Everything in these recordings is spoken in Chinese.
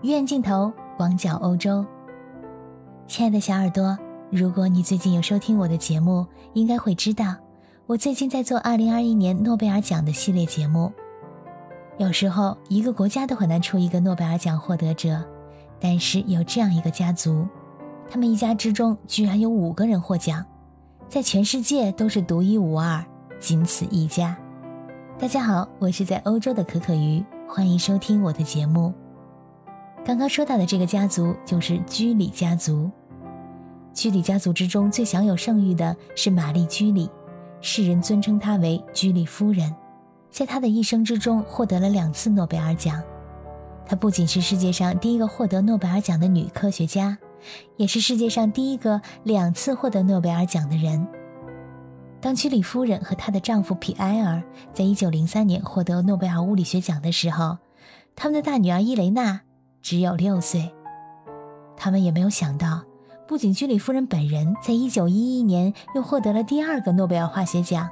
鱼眼镜头，广角欧洲。亲爱的小耳朵，如果你最近有收听我的节目，应该会知道，我最近在做2021年诺贝尔奖的系列节目。有时候，一个国家都很难出一个诺贝尔奖获得者，但是有这样一个家族，他们一家之中居然有五个人获奖，在全世界都是独一无二，仅此一家。大家好，我是在欧洲的可可鱼，欢迎收听我的节目。刚刚说到的这个家族就是居里家族。居里家族之中最享有盛誉的是玛丽居里，世人尊称她为居里夫人。在她的一生之中，获得了两次诺贝尔奖。她不仅是世界上第一个获得诺贝尔奖的女科学家，也是世界上第一个两次获得诺贝尔奖的人。当居里夫人和她的丈夫皮埃尔在1903年获得诺贝尔物理学奖的时候，他们的大女儿伊雷娜只有六岁。他们也没有想到，不仅居里夫人本人在1911年又获得了第二个诺贝尔化学奖，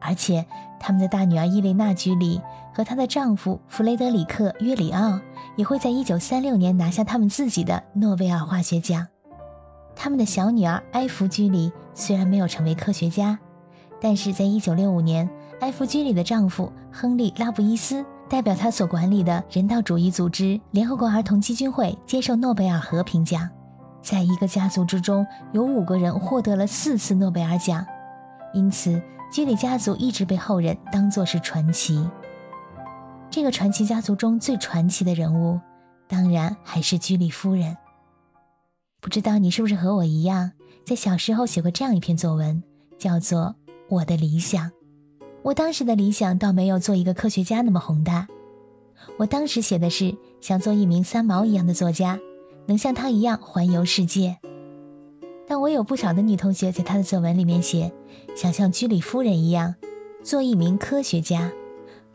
而且他们的大女儿伊雷娜居里和她的丈夫弗雷德里克·约里奥也会在1936年拿下他们自己的诺贝尔化学奖。他们的小女儿埃弗居里虽然没有成为科学家。但是在1965年，埃弗居里的丈夫亨利·拉布伊斯代表他所管理的人道主义组织联合国儿童基金会接受诺贝尔和平奖。在一个家族之中，有五个人获得了四次诺贝尔奖，因此居里家族一直被后人当作是传奇。这个传奇家族中最传奇的人物，当然还是居里夫人。不知道你是不是和我一样，在小时候写过这样一篇作文，叫做。我的理想，我当时的理想倒没有做一个科学家那么宏大。我当时写的是想做一名三毛一样的作家，能像他一样环游世界。但我有不少的女同学在她的作文里面写，想像居里夫人一样，做一名科学家。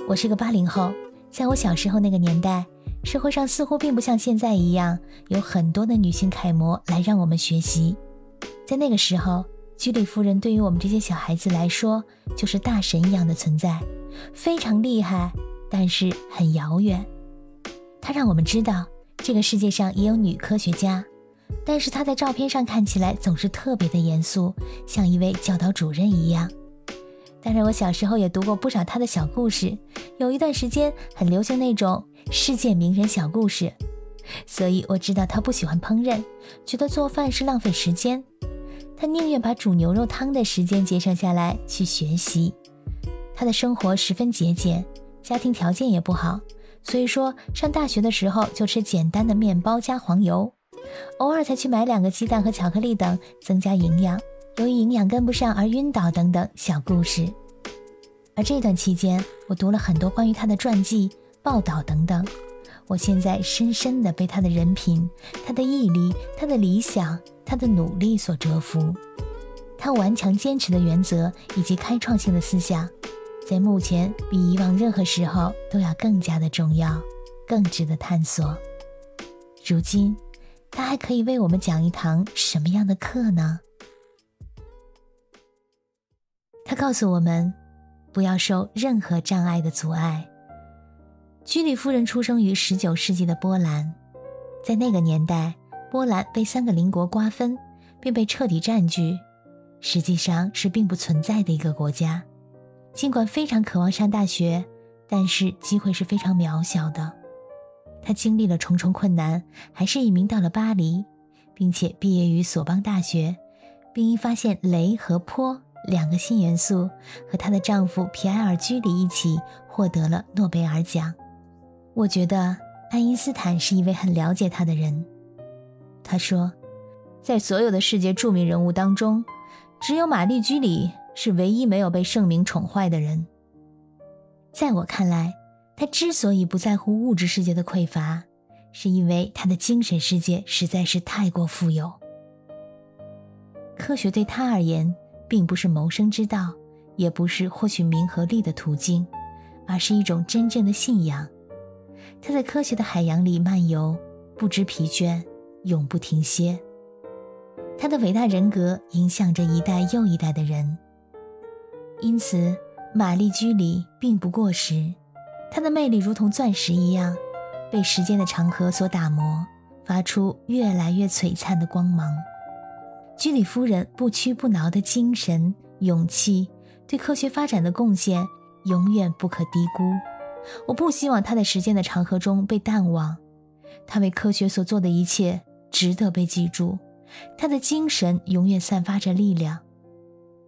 我是个八零后，在我小时候那个年代，社会上似乎并不像现在一样有很多的女性楷模来让我们学习。在那个时候。居里夫人对于我们这些小孩子来说，就是大神一样的存在，非常厉害，但是很遥远。她让我们知道，这个世界上也有女科学家，但是她在照片上看起来总是特别的严肃，像一位教导主任一样。当然，我小时候也读过不少她的小故事，有一段时间很流行那种世界名人小故事，所以我知道她不喜欢烹饪，觉得做饭是浪费时间。他宁愿把煮牛肉汤的时间节省下来去学习。他的生活十分节俭，家庭条件也不好，所以说上大学的时候就吃简单的面包加黄油，偶尔才去买两个鸡蛋和巧克力等增加营养。由于营养跟不上而晕倒等等小故事。而这段期间，我读了很多关于他的传记、报道等等。我现在深深的被他的人品、他的毅力、他的理想。他的努力所折服，他顽强坚持的原则以及开创性的思想，在目前比以往任何时候都要更加的重要，更值得探索。如今，他还可以为我们讲一堂什么样的课呢？他告诉我们，不要受任何障碍的阻碍。居里夫人出生于十九世纪的波兰，在那个年代。波兰被三个邻国瓜分，并被彻底占据，实际上是并不存在的一个国家。尽管非常渴望上大学，但是机会是非常渺小的。他经历了重重困难，还是移民到了巴黎，并且毕业于索邦大学，并因发现镭和钋两个新元素，和她的丈夫皮埃尔·居里一起获得了诺贝尔奖。我觉得爱因斯坦是一位很了解他的人。他说，在所有的世界著名人物当中，只有玛丽居里是唯一没有被盛名宠坏的人。在我看来，他之所以不在乎物质世界的匮乏，是因为他的精神世界实在是太过富有。科学对他而言，并不是谋生之道，也不是获取名和利的途径，而是一种真正的信仰。他在科学的海洋里漫游，不知疲倦。永不停歇。他的伟大人格影响着一代又一代的人，因此玛丽居里并不过时。她的魅力如同钻石一样，被时间的长河所打磨，发出越来越璀璨的光芒。居里夫人不屈不挠的精神、勇气，对科学发展的贡献永远不可低估。我不希望他在时间的长河中被淡忘，他为科学所做的一切值得被记住。他的精神永远散发着力量。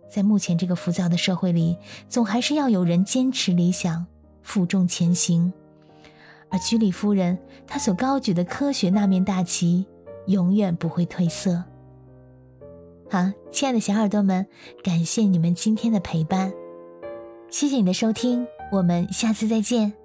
在目前这个浮躁的社会里，总还是要有人坚持理想，负重前行。而居里夫人，她所高举的科学那面大旗，永远不会褪色。好，亲爱的小耳朵们，感谢你们今天的陪伴，谢谢你的收听，我们下次再见。